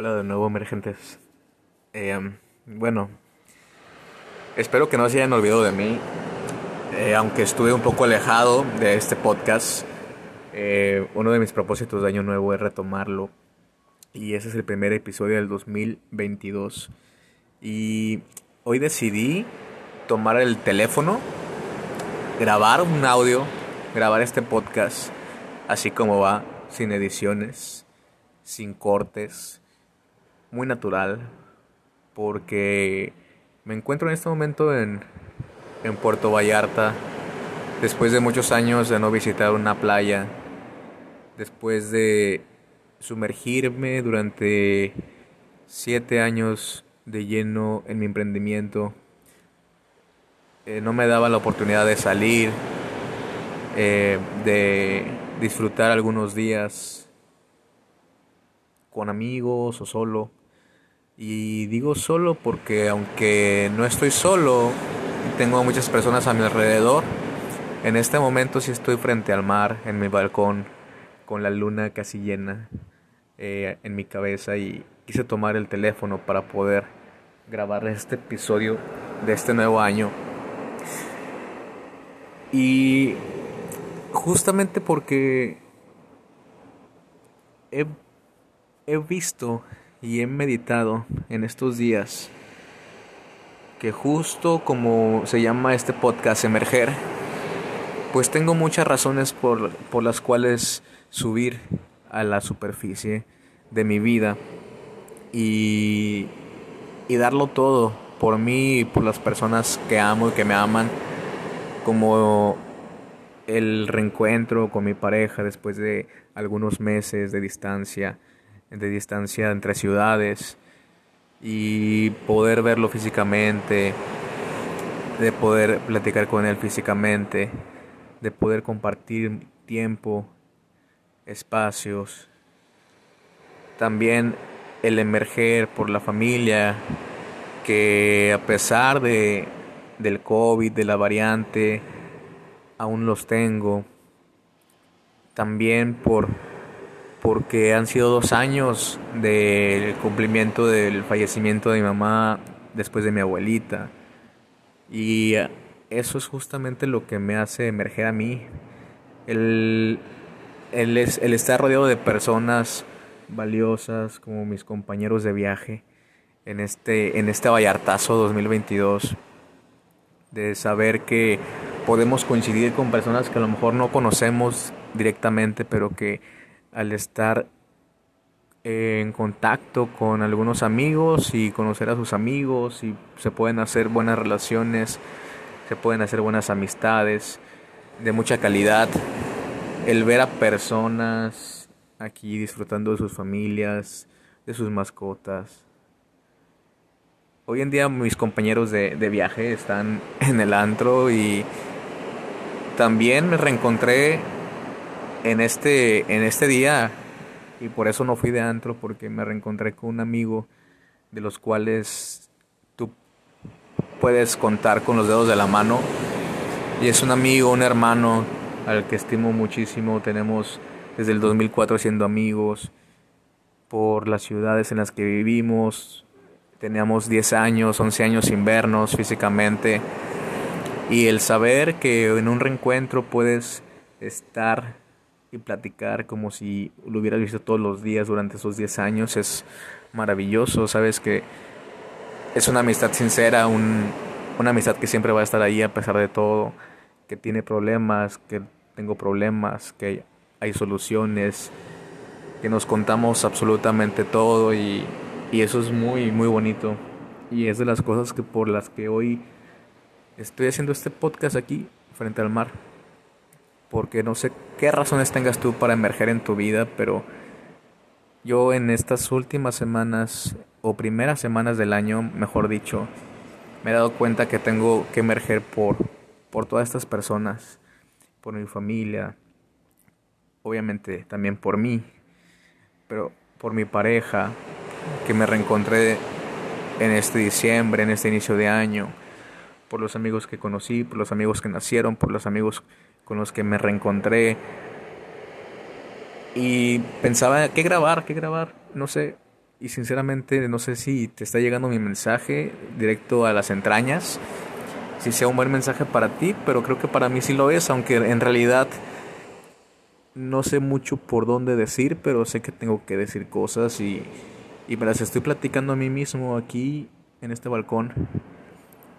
Hola de nuevo, emergentes. Eh, bueno, espero que no se hayan olvidado de mí, eh, aunque estuve un poco alejado de este podcast. Eh, uno de mis propósitos de año nuevo es retomarlo. Y ese es el primer episodio del 2022. Y hoy decidí tomar el teléfono, grabar un audio, grabar este podcast, así como va, sin ediciones, sin cortes, muy natural, porque me encuentro en este momento en, en Puerto Vallarta, después de muchos años de no visitar una playa, después de sumergirme durante siete años de lleno en mi emprendimiento. Eh, no me daba la oportunidad de salir, eh, de disfrutar algunos días con amigos o solo. Y digo solo porque aunque no estoy solo, tengo muchas personas a mi alrededor. En este momento sí estoy frente al mar, en mi balcón, con la luna casi llena eh, en mi cabeza y quise tomar el teléfono para poder grabar este episodio de este nuevo año. Y justamente porque he, he visto y he meditado en estos días que justo como se llama este podcast Emerger, pues tengo muchas razones por, por las cuales subir a la superficie de mi vida y, y darlo todo por mí y por las personas que amo y que me aman, como el reencuentro con mi pareja después de algunos meses de distancia, de distancia entre ciudades y poder verlo físicamente, de poder platicar con él físicamente, de poder compartir tiempo, espacios, también el emerger por la familia, que a pesar de, del COVID, de la variante, aún los tengo. También por porque han sido dos años del cumplimiento del fallecimiento de mi mamá después de mi abuelita. Y eso es justamente lo que me hace emerger a mí. El, el, el estar rodeado de personas valiosas como mis compañeros de viaje en este, en este Vallartazo 2022. De saber que podemos coincidir con personas que a lo mejor no conocemos directamente, pero que al estar en contacto con algunos amigos y conocer a sus amigos y se pueden hacer buenas relaciones, se pueden hacer buenas amistades de mucha calidad. El ver a personas aquí disfrutando de sus familias, de sus mascotas. Hoy en día mis compañeros de, de viaje están en el antro y también me reencontré en este, en este día, y por eso no fui de antro, porque me reencontré con un amigo de los cuales tú puedes contar con los dedos de la mano. Y es un amigo, un hermano al que estimo muchísimo. Tenemos desde el 2004 siendo amigos por las ciudades en las que vivimos. Teníamos 10 años, 11 años sin vernos físicamente. Y el saber que en un reencuentro puedes estar y platicar como si lo hubieras visto todos los días durante esos 10 años es maravilloso, sabes que es una amistad sincera, un, una amistad que siempre va a estar ahí a pesar de todo, que tiene problemas, que tengo problemas, que hay soluciones, que nos contamos absolutamente todo y, y eso es muy, muy bonito. Y es de las cosas que por las que hoy estoy haciendo este podcast aquí, frente al mar porque no sé qué razones tengas tú para emerger en tu vida, pero yo en estas últimas semanas o primeras semanas del año, mejor dicho, me he dado cuenta que tengo que emerger por, por todas estas personas, por mi familia, obviamente también por mí, pero por mi pareja, que me reencontré en este diciembre, en este inicio de año, por los amigos que conocí, por los amigos que nacieron, por los amigos con los que me reencontré. Y pensaba, ¿qué grabar? ¿Qué grabar? No sé. y sinceramente no sé si te está llegando mi mensaje directo a las entrañas, si sea un buen mensaje para ti, pero creo que para mí sí lo es, aunque en realidad no sé mucho por dónde decir, pero sé que tengo que decir cosas y, y me las estoy platicando a mí mismo aquí en este balcón,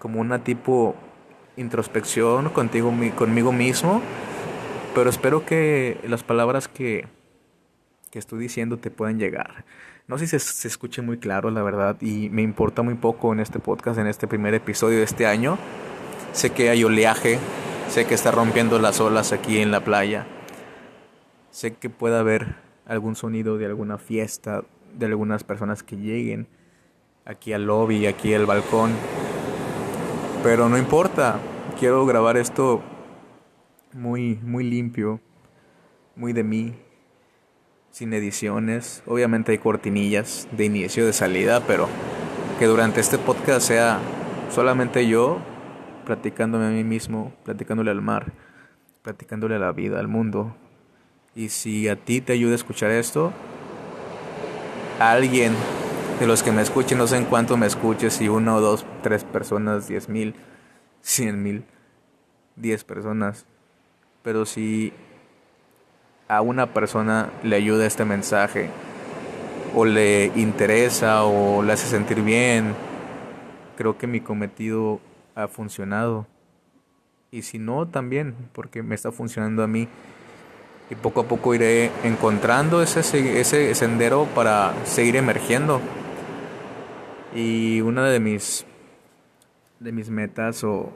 como una tipo introspección contigo, conmigo mismo, pero espero que las palabras que, que estoy diciendo te puedan llegar. No sé si se, se, escuche muy claro, la verdad, y me importa muy poco en este podcast, en este primer episodio de este año. Sé que hay oleaje, sé que está rompiendo las olas aquí en la playa. Sé que puede haber algún sonido de alguna fiesta, de algunas personas que lleguen aquí al lobby, aquí al balcón. Pero no importa, quiero grabar esto muy, muy limpio, muy de mí, sin ediciones. Obviamente hay cortinillas de inicio, de salida, pero que durante este podcast sea solamente yo platicándome a mí mismo, platicándole al mar, platicándole a la vida, al mundo. Y si a ti te ayuda a escuchar esto, a alguien de los que me escuchen, no sé en cuánto me escuches, si uno, dos, tres personas, diez mil, cien mil, diez personas. Pero si a una persona le ayuda este mensaje, o le interesa, o le hace sentir bien, creo que mi cometido ha funcionado. Y si no, también, porque me está funcionando a mí. Y poco a poco iré encontrando ese, ese sendero para seguir emergiendo. Y una de mis, de mis metas o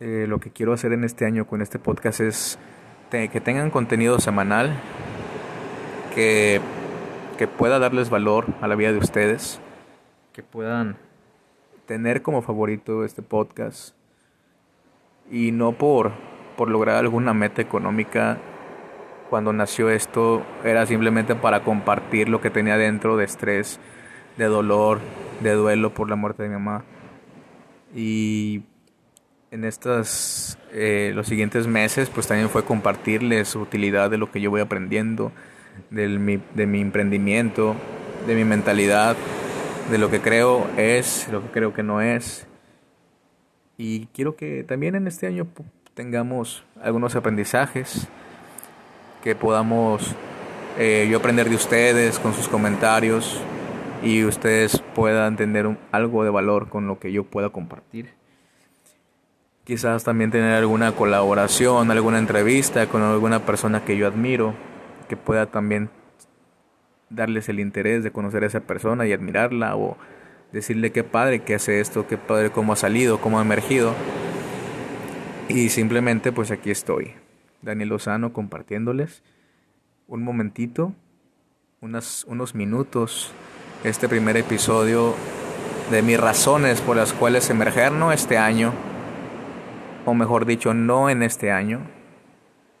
eh, lo que quiero hacer en este año con este podcast es que tengan contenido semanal que, que pueda darles valor a la vida de ustedes, que puedan tener como favorito este podcast y no por, por lograr alguna meta económica. Cuando nació esto era simplemente para compartir lo que tenía dentro de estrés de dolor, de duelo por la muerte de mi mamá. Y en estas, eh, los siguientes meses, pues también fue compartirles su utilidad de lo que yo voy aprendiendo, del, mi, de mi emprendimiento, de mi mentalidad, de lo que creo es, lo que creo que no es. Y quiero que también en este año tengamos algunos aprendizajes, que podamos eh, yo aprender de ustedes con sus comentarios, y ustedes puedan tener algo de valor con lo que yo pueda compartir. Quizás también tener alguna colaboración, alguna entrevista con alguna persona que yo admiro, que pueda también darles el interés de conocer a esa persona y admirarla o decirle qué padre que hace esto, qué padre cómo ha salido, cómo ha emergido. Y simplemente pues aquí estoy, Daniel Lozano compartiéndoles un momentito, unas, unos minutos este primer episodio de mis razones por las cuales emerger no este año, o mejor dicho, no en este año,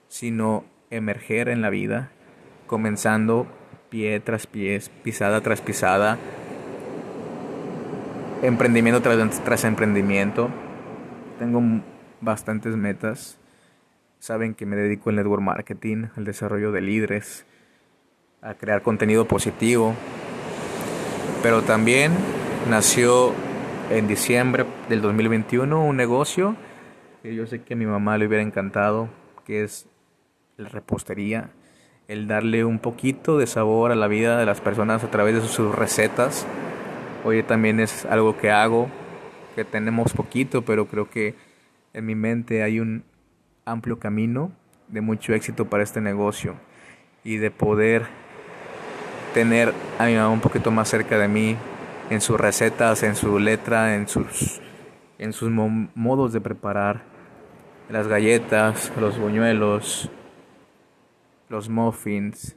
sino emerger en la vida, comenzando pie tras pie, pisada tras pisada, emprendimiento tras, tras emprendimiento. Tengo bastantes metas. Saben que me dedico al network marketing, al desarrollo de líderes, a crear contenido positivo, pero también nació en diciembre del 2021 un negocio que yo sé que a mi mamá le hubiera encantado, que es la repostería, el darle un poquito de sabor a la vida de las personas a través de sus recetas. Hoy también es algo que hago, que tenemos poquito, pero creo que en mi mente hay un amplio camino de mucho éxito para este negocio y de poder tener a mi mamá un poquito más cerca de mí en sus recetas, en su letra, en sus, en sus modos de preparar las galletas, los buñuelos, los muffins,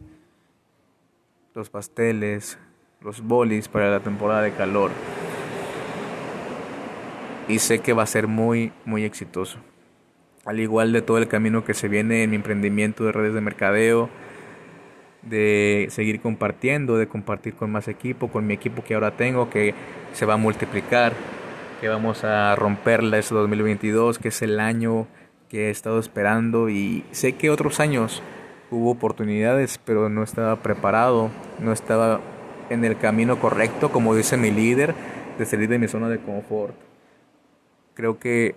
los pasteles, los bolis para la temporada de calor. Y sé que va a ser muy, muy exitoso. Al igual de todo el camino que se viene en mi emprendimiento de redes de mercadeo, de seguir compartiendo, de compartir con más equipo, con mi equipo que ahora tengo, que se va a multiplicar, que vamos a romperla ese 2022, que es el año que he estado esperando y sé que otros años hubo oportunidades, pero no estaba preparado, no estaba en el camino correcto, como dice mi líder, de salir de mi zona de confort. Creo que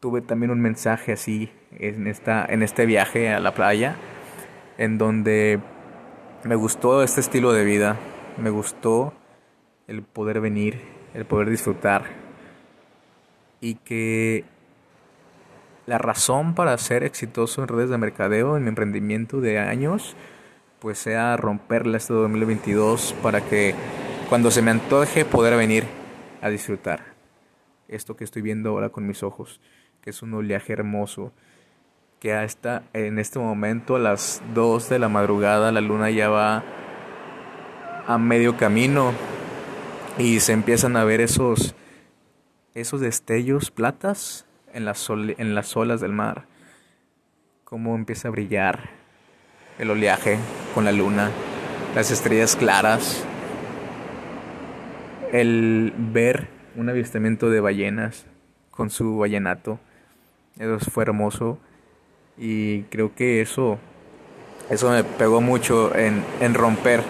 tuve también un mensaje así en, esta, en este viaje a la playa, en donde me gustó este estilo de vida, me gustó el poder venir, el poder disfrutar y que la razón para ser exitoso en redes de mercadeo, en mi emprendimiento de años, pues sea romperla este 2022 para que cuando se me antoje poder venir a disfrutar. Esto que estoy viendo ahora con mis ojos, que es un oleaje hermoso, que hasta en este momento a las 2 de la madrugada la luna ya va a medio camino y se empiezan a ver esos esos destellos platas en las, en las olas del mar, cómo empieza a brillar el oleaje con la luna, las estrellas claras, el ver un avistamiento de ballenas con su vallenato, eso fue hermoso y creo que eso, eso me pegó mucho en, en romper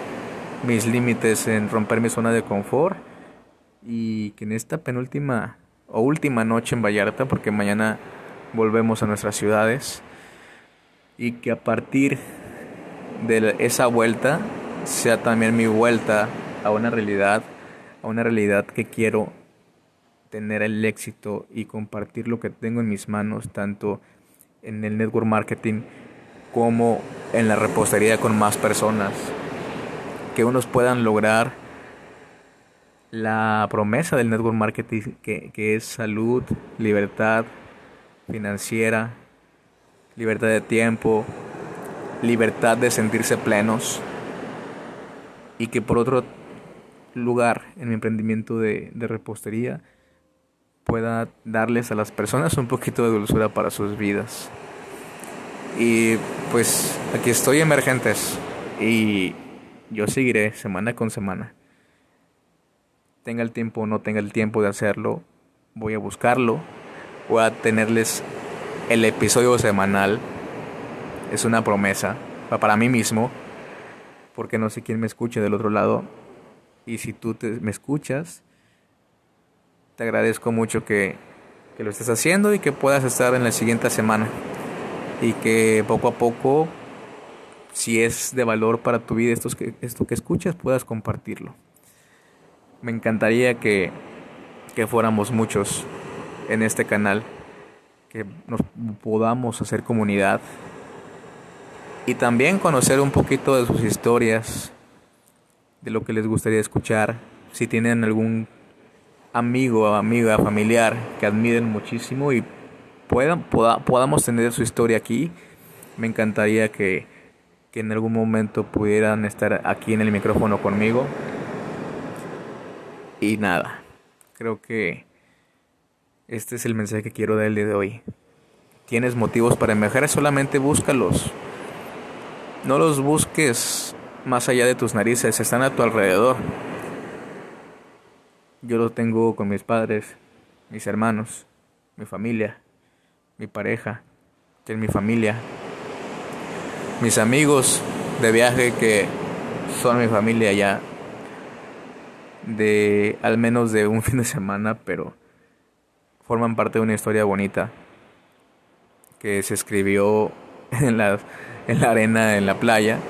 mis límites, en romper mi zona de confort. Y que en esta penúltima o última noche en Vallarta, porque mañana volvemos a nuestras ciudades, y que a partir de esa vuelta sea también mi vuelta a una realidad, a una realidad que quiero tener el éxito y compartir lo que tengo en mis manos, tanto en el network marketing como en la repostería con más personas, que unos puedan lograr la promesa del network marketing que, que es salud, libertad financiera, libertad de tiempo, libertad de sentirse plenos. Y que por otro lugar en mi emprendimiento de, de, repostería pueda darles a las personas un poquito de dulzura para sus vidas. Y pues aquí estoy emergentes y yo seguiré semana con semana. Tenga el tiempo o no tenga el tiempo de hacerlo, voy a buscarlo, voy a tenerles el episodio semanal es una promesa para mí mismo, porque no sé quién me escuche del otro lado. Y si tú me escuchas, te agradezco mucho que, lo estés haciendo y que puedas estar en la siguiente semana. Y que poco a poco, si es de valor para tu vida esto que, esto que escuchas, puedas compartirlo. Me encantaría que, que fuéramos muchos en este canal, que nos podamos hacer comunidad y también conocer un poquito de sus historias, de lo que les gustaría escuchar, si tienen algún amigo, amiga, familiar que admiren muchísimo y puedan, podamos tener su historia aquí, me encantaría que, que en algún momento pudieran estar aquí en el micrófono conmigo. Y nada, creo que este es el mensaje que quiero darle de hoy. Tienes motivos para emerger, solamente búscalos. No los busques más allá de tus narices, están a tu alrededor. Yo lo tengo con mis padres, mis hermanos, mi familia, mi pareja, que es mi familia, mis amigos de viaje que son mi familia ya de al menos de un fin de semana, pero forman parte de una historia bonita que se escribió en las en la arena, en la playa,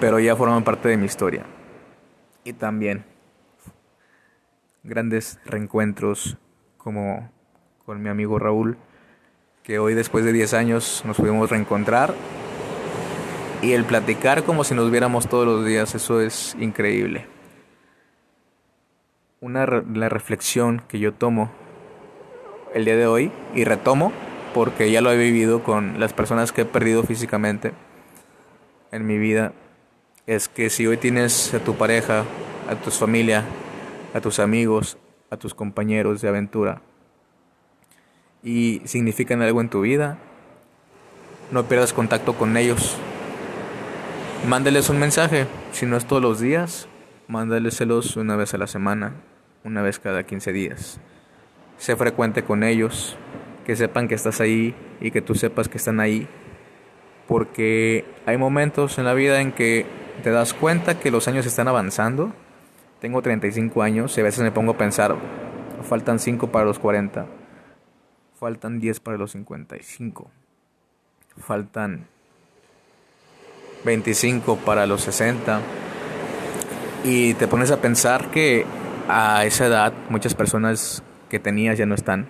pero ya forman parte de mi historia. Y también grandes reencuentros como con mi amigo Raúl, que hoy después de 10 años nos pudimos reencontrar. Y el platicar como si nos viéramos todos los días, eso es increíble. Una la reflexión que yo tomo el día de hoy y retomo porque ya lo he vivido con las personas que he perdido físicamente en mi vida, es que si hoy tienes a tu pareja, a tu familia, a tus amigos, a tus compañeros de aventura y significan algo en tu vida, no pierdas contacto con ellos. Mándales un mensaje, si no es todos los días, mándaleselos una vez a la semana, una vez cada 15 días. Sé frecuente con ellos, que sepan que estás ahí y que tú sepas que están ahí. Porque hay momentos en la vida en que te das cuenta que los años están avanzando. Tengo 35 años y a veces me pongo a pensar, faltan 5 para los 40, faltan 10 para los 55, faltan 25 para los 60. Y te pones a pensar que a esa edad muchas personas que tenías ya no están.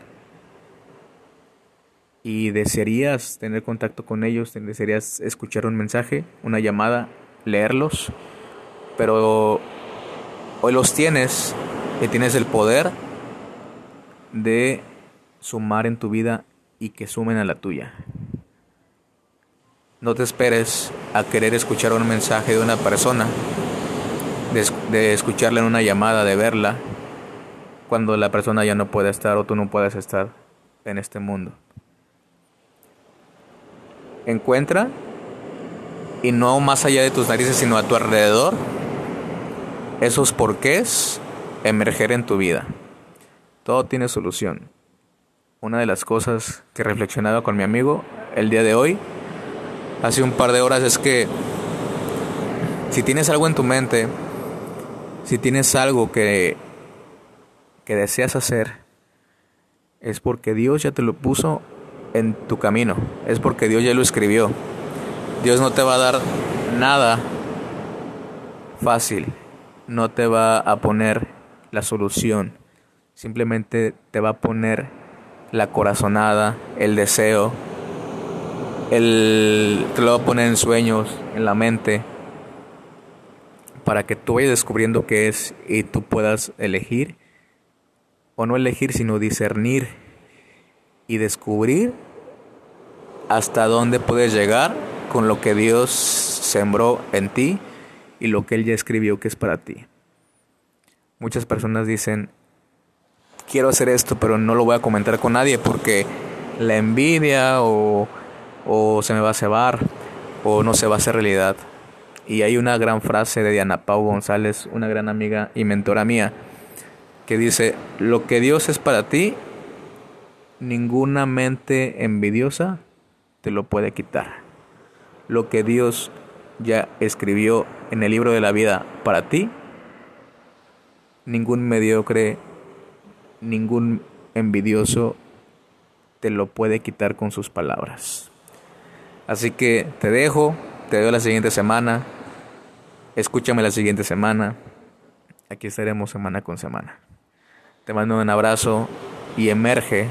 Y desearías tener contacto con ellos, desearías escuchar un mensaje, una llamada, leerlos. Pero hoy los tienes y tienes el poder de sumar en tu vida y que sumen a la tuya. No te esperes a querer escuchar un mensaje de una persona, de, escucharla en una llamada, de verla, cuando la persona ya no puede estar o tú no puedes estar en este mundo. Encuentra, y no más allá de tus narices, sino a tu alrededor, esos porqués emerger en tu vida. Todo tiene solución. Una de las cosas que he reflexionado con mi amigo el día de hoy, hace un par de horas, es que si tienes algo en tu mente, si tienes algo que, que deseas hacer, es porque Dios ya te lo puso en tu camino, es porque Dios ya lo escribió. Dios no te va a dar nada fácil, no te va a poner la solución, simplemente te va a poner la corazonada, el deseo, el, te lo va a poner en sueños, en la mente para que tú vayas descubriendo qué es y tú puedas elegir, o no elegir, sino discernir y descubrir hasta dónde puedes llegar con lo que Dios sembró en ti y lo que Él ya escribió que es para ti. Muchas personas dicen, quiero hacer esto, pero no lo voy a comentar con nadie porque la envidia o, o se me va a cebar o no se va a hacer realidad. Y hay una gran frase de Diana Pau González, una gran amiga y mentora mía, que dice, lo que Dios es para ti, ninguna mente envidiosa te lo puede quitar. Lo que Dios ya escribió en el libro de la vida para ti, ningún mediocre, ningún envidioso te lo puede quitar con sus palabras. Así que te dejo, te veo la siguiente semana. Escúchame la siguiente semana. Aquí estaremos semana con semana. Te mando un abrazo y emerge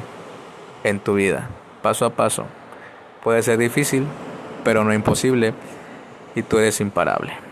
en tu vida, paso a paso. Puede ser difícil, pero no imposible, y tú eres imparable.